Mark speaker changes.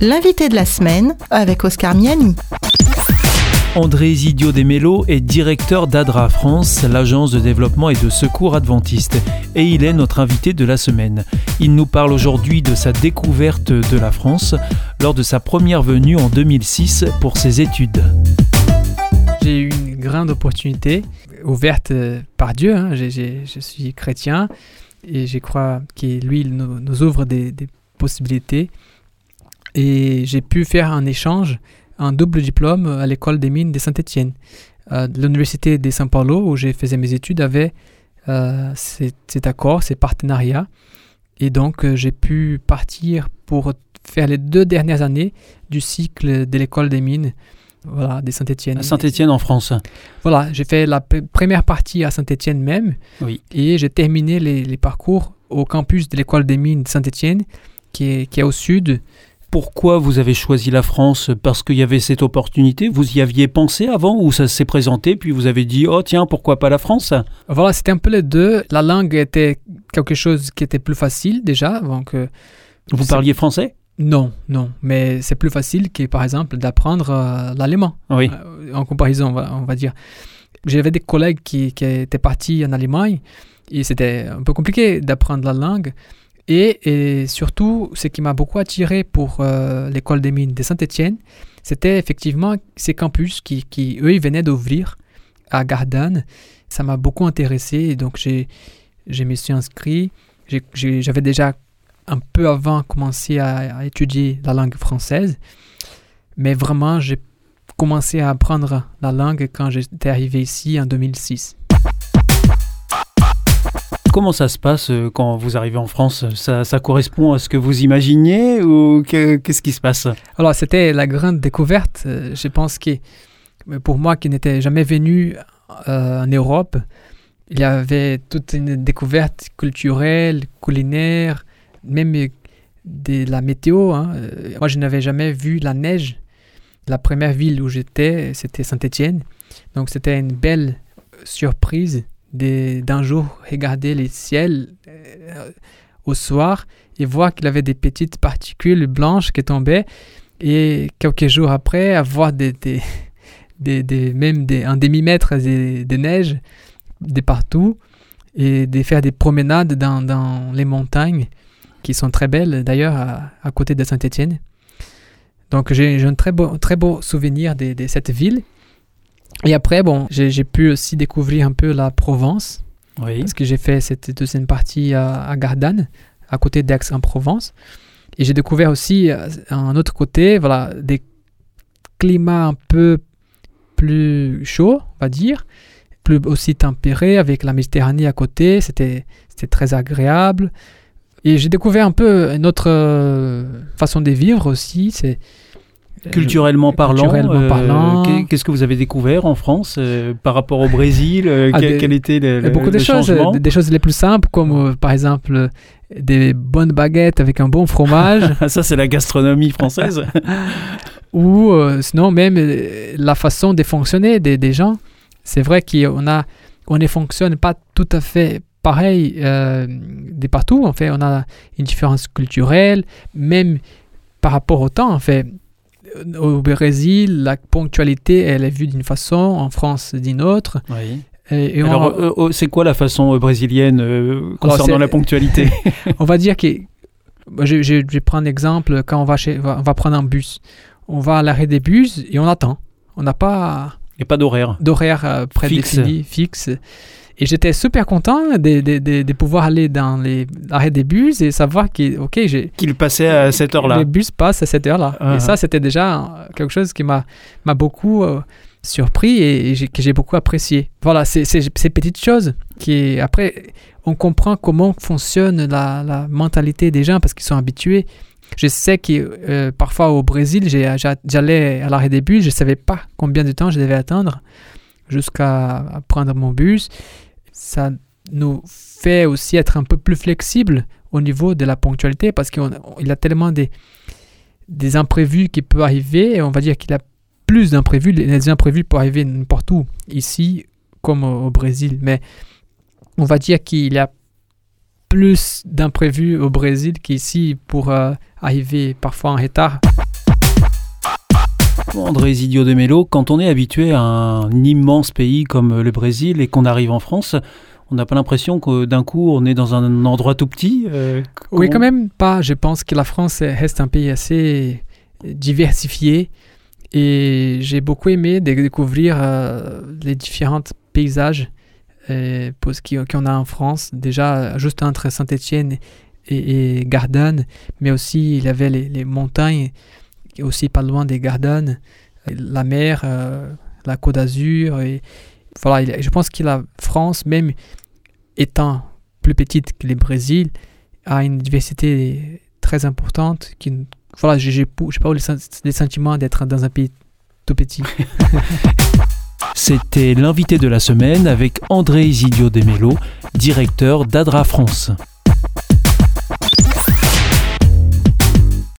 Speaker 1: L'invité de la semaine avec Oscar Miani.
Speaker 2: André Isidio Desmello est directeur d'ADRA France, l'agence de développement et de secours adventiste, et il est notre invité de la semaine. Il nous parle aujourd'hui de sa découverte de la France lors de sa première venue en 2006 pour ses études.
Speaker 3: J'ai eu une grande opportunité ouverte par Dieu. hein. Je suis chrétien et je crois que lui il nous, nous ouvre des, des possibilités. Et j'ai pu faire un échange, un double diplôme à l'école des mines de Saint-Étienne. Euh, L'université de São Paulo, où j'ai fait mes études, avait euh, cet, cet accord, ces partenariats. Et donc, euh, j'ai pu partir pour faire les deux dernières années du cycle de l'école des mines voilà, de Saint-Étienne.
Speaker 2: À Saint-Étienne en France.
Speaker 3: Voilà, j'ai fait la première partie à Saint-Étienne même.
Speaker 2: Oui.
Speaker 3: Et j'ai terminé les, les parcours au campus de l'école des mines de Saint-Étienne, qui est, qui est au sud.
Speaker 2: Pourquoi vous avez choisi la France? Parce qu'il y avait cette opportunité? Vous y aviez pensé avant ou ça s'est présenté puis vous avez dit oh tiens pourquoi pas la France?
Speaker 3: Voilà, c'était un peu les deux. La langue était quelque chose qui était plus facile déjà. Donc, euh,
Speaker 2: Vous parliez français?
Speaker 3: Non, non. Mais c'est plus facile que, par exemple, d'apprendre euh, l'allemand.
Speaker 2: Oui.
Speaker 3: Euh, en comparaison, on va, on va dire. J'avais des collègues qui, qui étaient partis en Allemagne et c'était un peu compliqué d'apprendre la langue. Et, surtout, ce qui m'a beaucoup attiré pour euh, l'école des mines de Saint-Étienne, c'était effectivement ces campus qui, eux, ils venaient d'ouvrir à Gardanne. Ça m'a beaucoup intéressé et donc j'ai, je me suis inscrit. J'avais déjà un peu avant commencé à étudier la langue française, mais vraiment, j'ai commencé à apprendre la langue quand j'étais arrivé ici en 2006.
Speaker 2: Comment ça se passe euh, quand vous arrivez en France? Ça, correspond à ce que vous imaginiez ou que- qu'est-ce qui se passe?
Speaker 3: Alors, c'était la grande découverte. Euh, Je pense que pour moi qui n'étais jamais venu euh, en Europe, il y avait toute une découverte culturelle, culinaire, même de la météo. hein. Moi, je n'avais jamais vu la neige. La première ville où j'étais, c'était Saint-Étienne. Donc, c'était une belle surprise d'un jour regarder les ciels euh, au soir et voir qu'il avait des petites particules blanches qui tombaient et quelques jours après avoir des, des, des, des- même des, un demi-mètre de, de neige de partout et de faire des promenades dans, dans les montagnes qui sont très belles d'ailleurs à, à côté de Saint-Étienne. Donc j'ai un très beau, très beau souvenir de, de cette ville. Et après, bon, j'ai pu aussi découvrir un peu la Provence
Speaker 2: Oui.
Speaker 3: parce que j'ai fait cette deuxième partie à, à Gardanne, à côté d'Aix-en-Provence. Et j'ai découvert aussi euh, un autre côté, voilà, des climats un peu plus chauds, on va dire, plus aussi tempérés, avec la Méditerranée à côté. C'était c'était très agréable. Et j'ai découvert un peu une autre euh, façon de vivre aussi. C'est
Speaker 2: Culturellement parlant,
Speaker 3: culturellement
Speaker 2: euh,
Speaker 3: parlant.
Speaker 2: qu'est- qu'est-ce que vous avez découvert en France euh, par rapport au Brésil euh,
Speaker 3: Ah,
Speaker 2: quel, était le, le-
Speaker 3: beaucoup de
Speaker 2: le
Speaker 3: choses, euh, des choses les plus simples, comme euh, par exemple euh, des bonnes baguettes avec un bon fromage.
Speaker 2: Ça, c'est la gastronomie française.
Speaker 3: ou euh, sinon même euh, la façon de fonctionner des, des gens. C'est vrai qu'on a, on ne fonctionne pas tout à fait pareil euh, de partout. En fait, on a une différence culturelle, même par rapport au temps. En fait, Euh, au Brésil, la ponctualité, elle est vue d'une façon, en France d'une autre.
Speaker 2: Oui.
Speaker 3: Et, et on-
Speaker 2: Alors, euh, euh, c'est quoi la façon euh, brésilienne euh, concernant la ponctualité
Speaker 3: on va dire que moi, je, je- je vais prendre un exemple quand on va chez on va prendre un bus on va à l'arrêt des bus et on attend on n'a pas
Speaker 2: Il n'y a pas d'horaire.
Speaker 3: d'horaire euh, prédéfini fixe et j'étais super content de, de, de, de pouvoir aller dans les arrêts des bus et savoir que ok j'ai
Speaker 2: Qu'il passait à cette heure-là.
Speaker 3: les bus passent à cette heure-là
Speaker 2: Ah.
Speaker 3: et ça c'était déjà euh, quelque chose qui m'a m'a beaucoup euh, surpris et, que j'ai beaucoup apprécié voilà c'est ces petites choses qui après on comprend comment fonctionne la, la mentalité des gens parce qu'ils sont habitués je sais que euh, parfois au Brésil j'allais à l'arrêt des bus je savais pas combien de temps je devais attendre jusqu'à prendre mon bus ça nous fait aussi être un peu plus flexible au niveau de la ponctualité parce qu'il a tellement des, des imprévus qui peuvent arriver on va dire qu'il a plus d'imprévus. Les imprévus peuvent arriver n'importe où, ici comme au, au Brésil, mais on va dire qu'il y a plus d'imprévus au Brésil qu'ici pour euh, arriver parfois en retard.
Speaker 2: André de Mello, quand on est habitué à un immense pays comme le Brésil et qu'on arrive en France, on n'a pas l'impression que d'un coup on est dans un endroit tout petit
Speaker 3: euh, Oui, quand même pas. Je pense que la France reste un pays assez diversifié et j'ai beaucoup aimé découvrir euh, les différents paysages euh, qu'on a en France. Déjà, juste entre Saint-Étienne et, et, Gardanne, mais aussi il y avait les, les montagnes, aussi pas loin des Gardannes, la mer, euh, la Côte d'Azur. Voilà, je pense que la France, même étant plus petite que le Brésil, a une diversité très importante qui voilà, j'ai pas les sentiments d'être dans un pays tout petit.
Speaker 2: C'était l'invité de la semaine avec André Isidio Demelo, directeur d'Adra France.